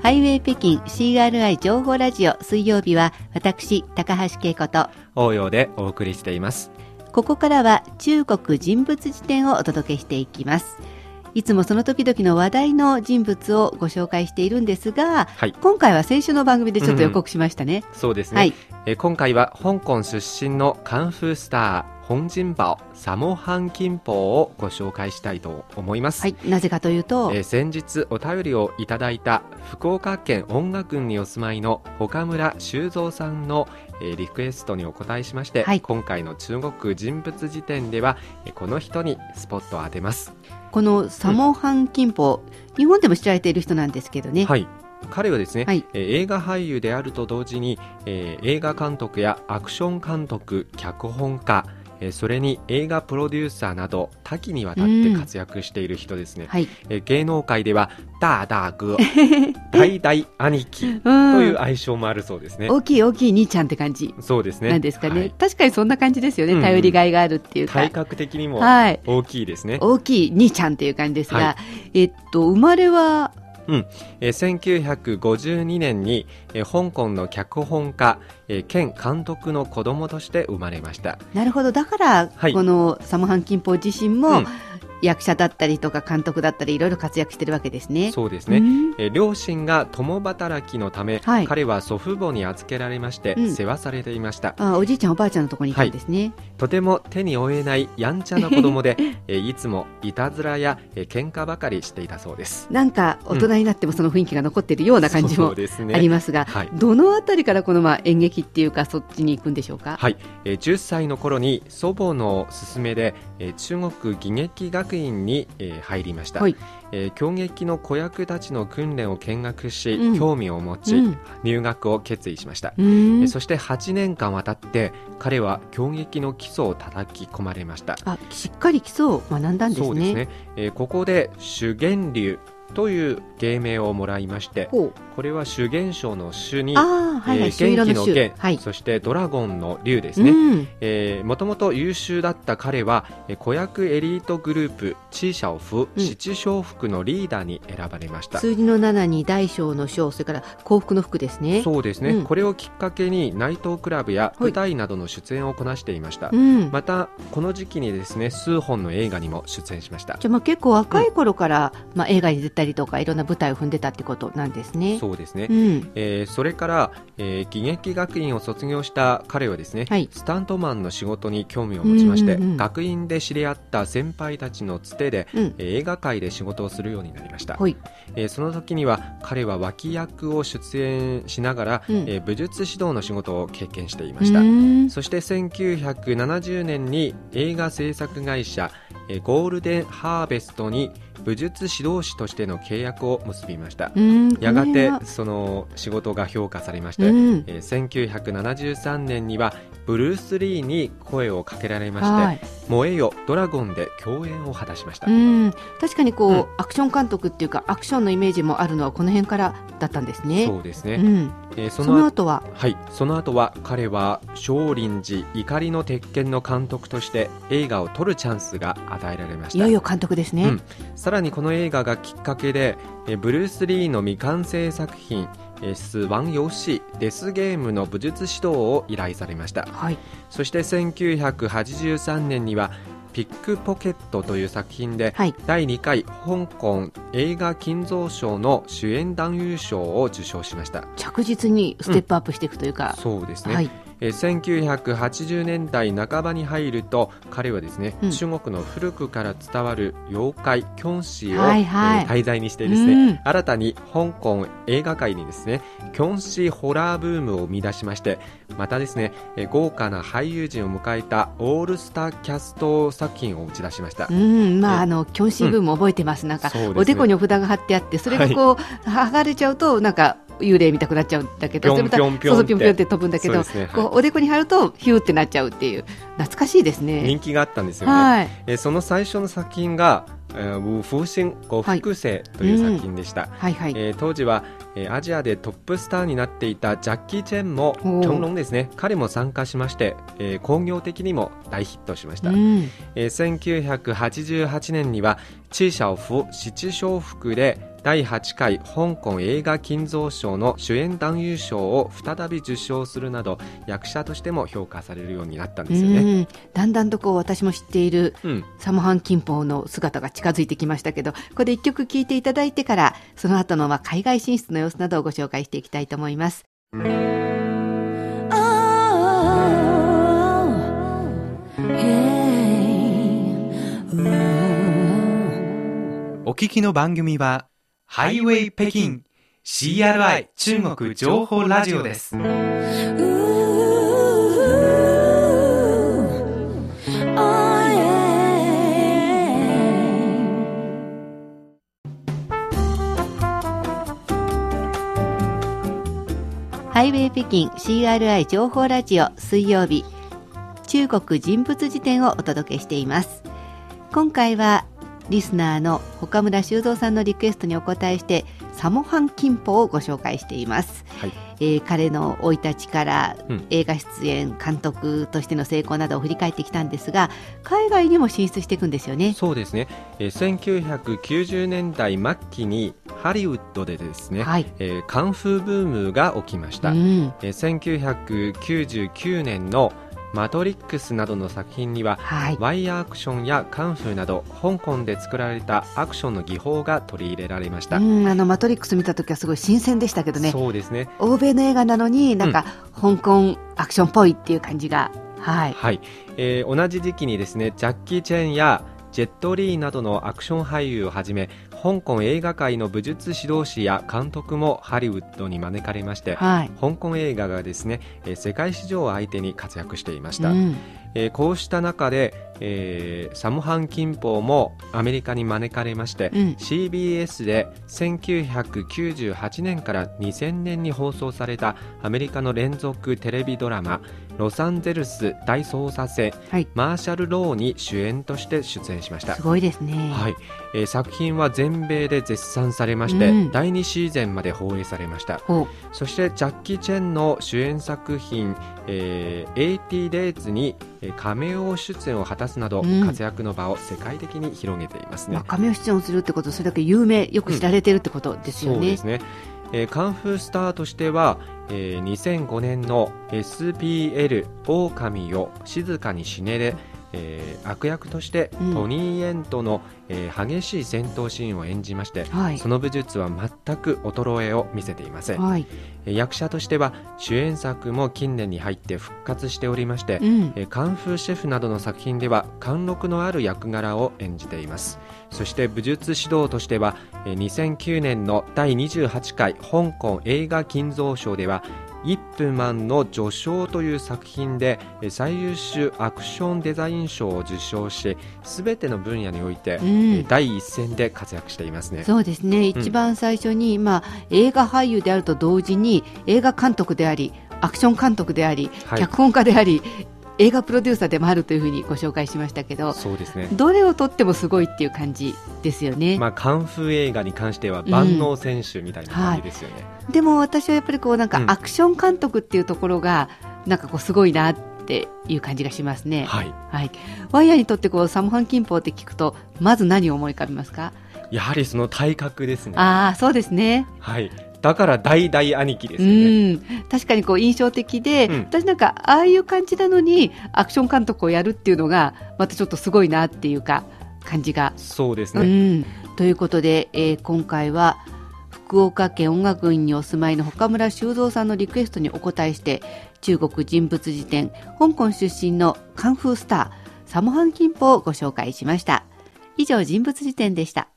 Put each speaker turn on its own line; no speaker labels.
ハイウェイ北京 CRI 情報ラジオ。水曜日は私高橋恵子と
応用でお送りしています。
ここからは中国人物辞典をお届けしていきます。いつもその時々の話題の人物をご紹介しているんですが、はい、今回は先週の番組でちょっと予告しましたね、
うん、そうですね、はい、え今回は香港出身のカンフースター本人宝サモハン金宝をご紹介したいと思います。
はい、なぜかというと、
えー、先日お便りをいただいた福岡県音楽郡にお住まいの岡村修造さんの、えー、リクエストにお答えしまして、はい、今回の中国人物辞典では、えー、この人にスポットを当てます。
このサモハン金宝、うん、日本でも知られている人なんですけどね。
はい。彼はですね、はい、えー、映画俳優であると同時に、えー、映画監督やアクション監督脚本家えそれに映画プロデューサーなど多岐にわたって活躍している人ですね、うんはい、え芸能界ではダーダーグ大大 兄貴という愛称もあるそうですね、
大きい大きい兄ちゃんって感じ。
そうですね。
なんですかね、はい、確かにそんな感じですよね、頼りがいがあるっていうか、
体格的にも大きいですね、
大きい兄ちゃんっていう感じですが、えっと生まれは
うん、えー、1952年に、えー、香港の脚本家、えー、兼監督の子供として生まれました。
なるほど。だから、はい、このサムハン・キンポ自身も、うん役者だったりとか監督だったりいろいろ活躍してるわけですね。
そうですね、え両親が共働きのため、はい、彼は祖父母に預けられまして、うん、世話されていました。
あおじいちゃんおばあちゃんのところにいたんですね、はい、
とても手に負えないやんちゃな子供で えいつもいたずらやえ喧嘩ばかりしていたそうです。
なんか大人になってもその雰囲気が残っているような感じも、ありますが、はい、どのあたりからこのまあ演劇っていうかそっちに行くんでしょうか？
はい、えー、10歳の頃に祖母の勧めで、えー、中国戯劇学院に、えーえー、入りました、はい、えー、競撃の子役たちの訓練を見学し、うん、興味を持ち、うん、入学を決意しました、えー、そして8年間渡って彼は競撃の基礎を叩き込まれました。
あしっかり基礎を学んだんですね。そうですね、
えー、ここで主源流という芸名をもらいましてこれは主元賞の主に、はいはい、えー、元気の元、はい、そしてドラゴンの竜ですね、うん、えー、もともと優秀だった彼は子役エリートグループチーシャオフ、うん、七小福のリーダーに選ばれました。
数字の7に大小の小それから幸福の福ですね。
そうですね、うん、これをきっかけに内藤クラブや舞台などの出演をこなしていました、またこの時期にですね数本の映画にも出演しました。
じゃまあ結構若い頃から、まあ、映画に出たりとかいろんな舞台を踏んでたってことなんですね。
そうですね、うん、えー、それから、えー、喜劇学院を卒業した彼はですね、はい、スタントマンの仕事に興味を持ちまして、うんうんうん、学院で知り合った先輩たちのつてで、うん、映画界で仕事をするようになりました、はい、えー、その時には彼は脇役を出演しながら、うん、えー、武術指導の仕事を経験していました。そして1970年に映画制作会社ゴールデンハーベストに武術指導士としての契約を結びました。やがてその仕事が評価されまして、えー、1973年にはブルース・リーに声をかけられまして「はい、燃えよドラゴン」で共演を果たしました。
確かにこう、うん、アクション監督っていうかアクションのイメージもあるのはこの辺からだったんですね。
そうですね、うん。
えー、その後は？
はい。その後は彼は少林寺怒りの鉄拳の監督として映画を撮るチャンスが与えられました。
いよいよ監督ですね、うん、
さらにこの映画がきっかけで、えー、ブルース・リーの未完成作品えスワン遊戲デスゲームの武術指導を依頼されました、はい、そして1983年にはピックポケットという作品で、はい、第2回香港映画金蔵賞の主演男優賞を受賞しました。
着実にステップアップしていくというか、
うん、そうですね、はいえ1980年代半ばに入ると彼はですね、うん、中国の古くから伝わる妖怪キョンシーを、はいはい、えー、題材にしてですね、うん、新たに香港映画界にですねキョンシーホラーブームを生み出しましてまたですね、えー、豪華な俳優陣を迎えたオールスターキャスト作品を打ち出しました。
うん。まあ、あのキョンシーブーム覚えてます、なんか、ね、おでこにお札が貼ってあってそれがこう、はい、剥がれちゃうとなんか幽霊見たくなっちゃうんだけど、
ぴょんぴょんぴょ
んぴょんって飛ぶんだけど、ねはい、こうおでこに貼るとヒューってなっちゃうっていう懐かしいですね。
人気があったんですよね。はい、えー、その最初の作品が風神五複星という作品でした、はいはいはい、えー、当時は、えー、アジアでトップスターになっていたジャッキー・チェンもキョンロンですね。彼も参加しまして、えー、工業的にも大ヒットしました、うん、えー、1988年にはチーシャオフ七小福で第8回香港映画金像賞の主演男優賞を再び受賞するなど役者としても評価されるようになったんですよね。
だんだんとこう私も知っている、サモハン・キンポの姿が近づいてきましたけどここで一曲聴いていただいてからその後のまあ海外進出の様子などをご紹介していきたいと思います。
お聞きの番組はハイウェイ北京 CRI 中国情報ラジオです。
ハイウェイ北京 CRI 情報ラジオ水曜日中国人物辞典をお届けしています今回はリスナーの岡村修造さんのリクエストにお答えしてサモハン金法をご紹介しています、はい、えー、彼の生い立ちから、映画出演監督としての成功などを振り返ってきたんですが海外にも進出していくんですよね。
そうですね、えー、1990年代末期にハリウッドでですね、はい、えー、カンフーブームが起きました、うん、えー、1999年のマトリックスなどの作品には、はい、ワイヤーアクションやカンフーなど香港で作られたアクションの技法が取り入れられました。あ
のマトリックス見た時はすごい新鮮でしたけどね。
そうですね。
欧米の映画なのになんか、香港アクションっぽいっていう感じが。はい、
はい、えー、同じ時期にですねジャッキー・チェンやジェット・リーなどのアクション俳優をはじめ香港映画界の武術指導士や監督もハリウッドに招かれまして、はい、香港映画がですね世界市場を相手に活躍していました、うん、えー、こうした中で、えー、サムハン金峰もアメリカに招かれまして、うん、CBS で1998年から2000年に放送されたアメリカの連続テレビドラマロサンゼルス大捜査線、はい、マーシャル・ローに主演として出演しました。
すごいですね、
はい。えー、作品は全米で絶賛されまして、うん、第2シーズンまで放映されました。そしてジャッキー・チェンの主演作品「えー、80 Days」にカメオ出演を果たすなど、活躍の場を世界的に広げていますね、まあ、
カメオ出演をするってことそれだけ有名よく知られてるってことですよね、うん、そうですね。
えー、カンフースターとしては、えー、2005年の SPL 狼よ静かに死ねで、えー、悪役としてトニー・エントの、うん、えー、激しい戦闘シーンを演じまして、はい、その武術は全く衰えを見せていません、はい、役者としては主演作も近年に入って復活しておりまして、うん、えカンフーシェフなどの作品では貫禄のある役柄を演じています。そして武術指導としては2009年の第28回香港映画金像賞ではイップマンの序章という作品で最優秀アクションデザイン賞を受賞しすべての分野において、うん、第一線で活躍していますね。
そうですね、一番最初に、今映画俳優であると同時に映画監督でありアクション監督であり、はい、脚本家であり映画プロデューサーでもあるというふうにご紹介しましたけど
そうですね。
どれをとってもすごいっていう感じですよね、
まあ、カンフー映画に関しては万能選手みたいな感じですよね、
うんはい、でも私はやっぱりこうなんかアクション監督っていうところがなんかこうすごいなっていう感じがしますね、はい、はい、ワイヤーにとってこうサムハンキンポって聞くとまず何を思い浮かびますか？
やはりその体格ですね。
ああそうですね。
はいだから大大兄貴ですよね。
確かにこう印象的で、うん、私なんかああいう感じなのにアクション監督をやるっていうのがまたちょっとすごいなっていうか感じが。
そうですね。
ということで、えー、今回は福岡県音楽院にお住まいの岡村修造さんのリクエストにお答えして中国人物辞典香港出身のカンフースターサモハンキンポをご紹介しました。以上人物辞典でした。